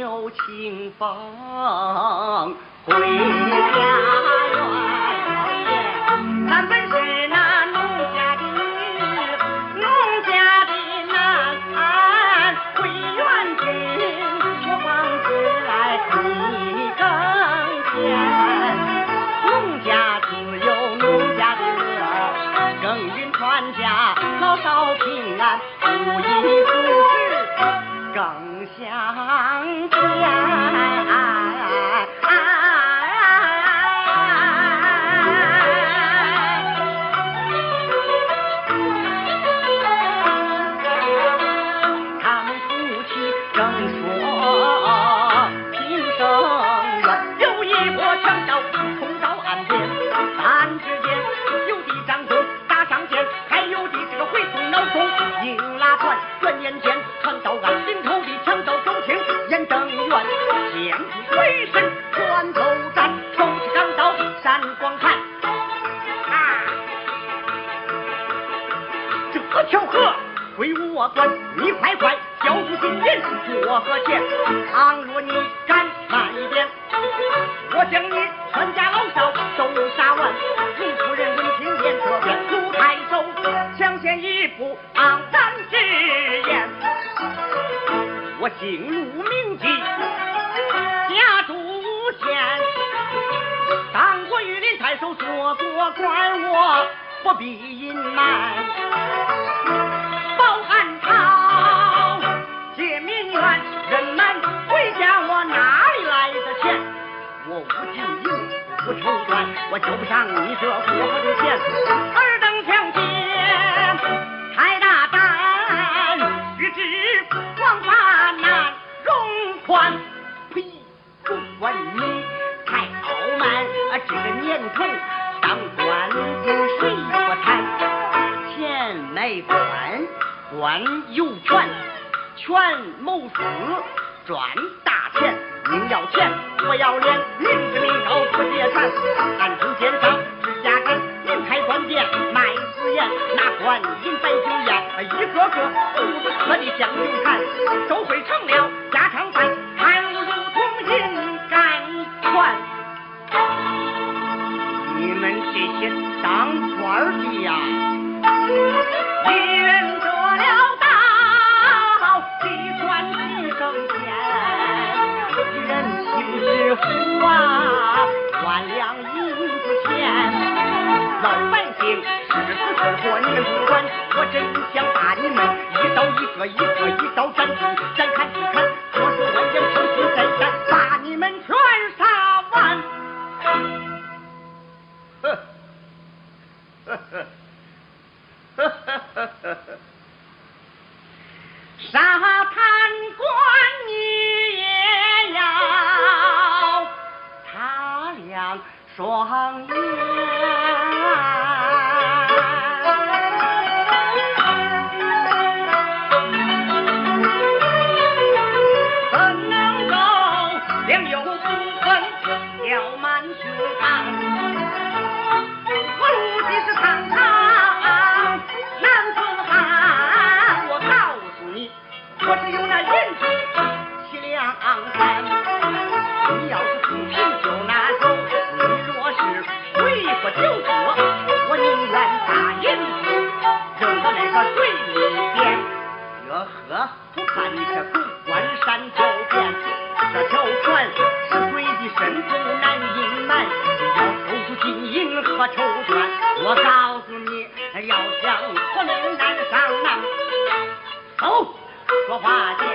两袖清风回你快交出金银过河前。倘若你敢慢一点，我将你全家老少都杀完。卢夫人闻听言色变，卢太守抢先一步昂然直言：我姓卢名记，家住无县。当过御林太守，做过官，我不必隐瞒。报汉朝不愁赚，我交不上你这过河的钱。二等强奸，开大胆，欲知王法难容宽。呸！不管你太傲慢，啊，这个年头当官的谁不贪？钱没官，官有权，权谋私，赚大钱。宁要钱不要脸，民脂民膏不结产。暗中奸商指甲干，明开官店卖私盐，拿官银摆酒宴，一个个肚子喝的像牛你们不管，我真想把你们一刀一个一个一刀斩尽，斩砍斩砍，我是万箭穿心再斩，把你们全杀完。呵，呵呵，呵呵呵呵呵。沙滩官你也要擦亮双眼，要想活难上难走说话间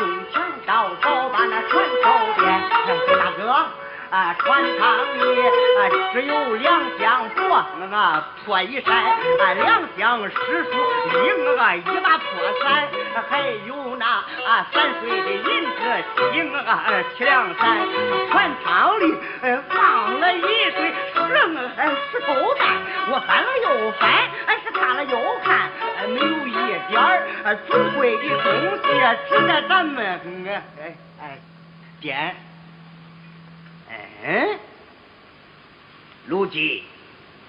用墙倒早把那船头颠大哥啊船舱里啊只有两箱薄那个破衣衫啊两箱湿书一个啊一把破伞还有那啊三岁的银子七个啊七两三船舱里放了一对石头蛋我翻了又翻，俺是看了又看，没有一点儿尊贵的东西，值得咱们哎哎哎点。哎，鲁吉，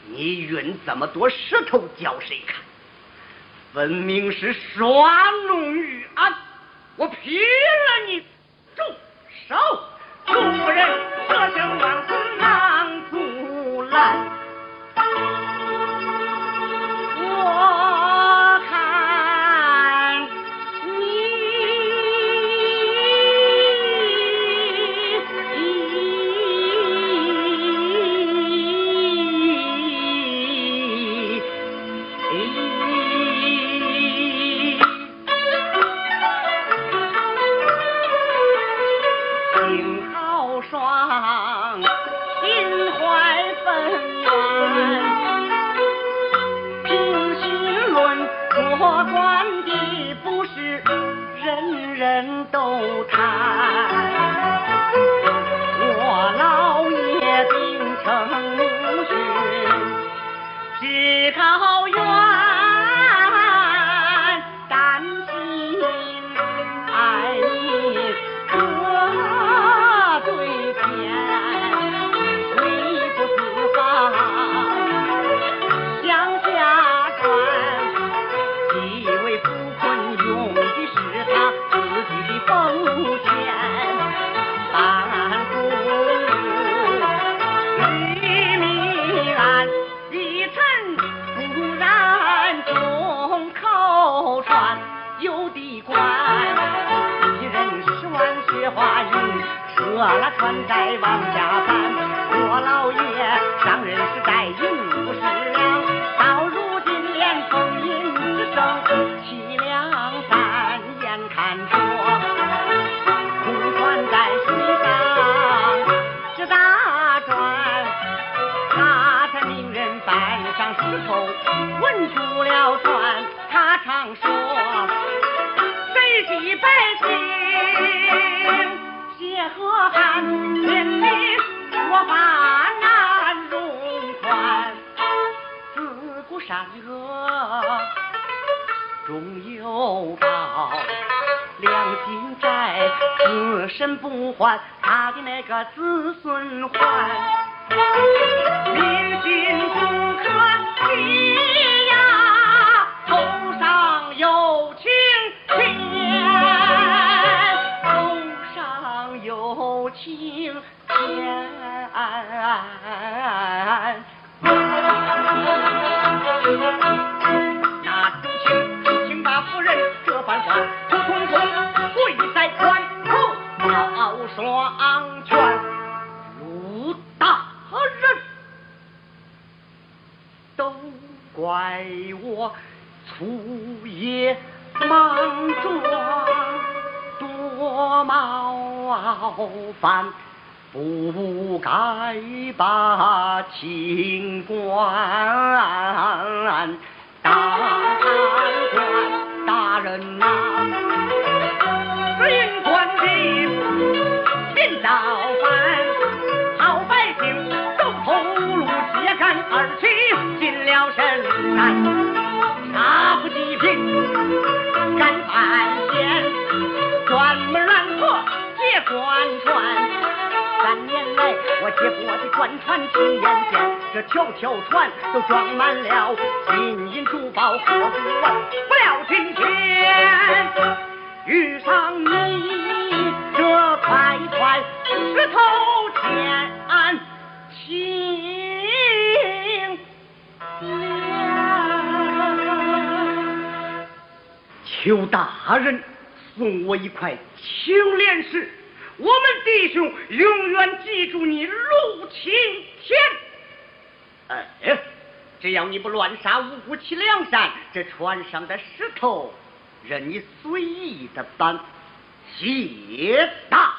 你运这么多石头叫谁看？分明是耍弄于俺，我劈了你！住手！众人这等妄不，我老爷病成如许，只靠怨。雪花银扯了船在往下翻我老爷上任时带银五不是到如今连封印一生凄凉三眼看着空船在水上直打转他才命人搬上石头稳住了船他常说谁系百姓今血和汗人民我把难融化自古善恶终有报良心债此生不还他的那个子孙还。民心不可欺前，那请请大夫人这番话通通通跪在关口，抱双拳。鲁大人，都怪我粗野莽撞，多冒犯。不该把清官当贪官大人呐。只因官的不造反好百姓走投无路揭竿而起我接过的官船亲眼见这条条船都装满了金银珠宝我活不了今天遇上你这百块石头钱俺清求大人送我一块青莲石。我们弟兄永远记住你陆青天，哎，只要你不乱杀无辜齐梁山，这船上的石头任你随意的搬。谢大。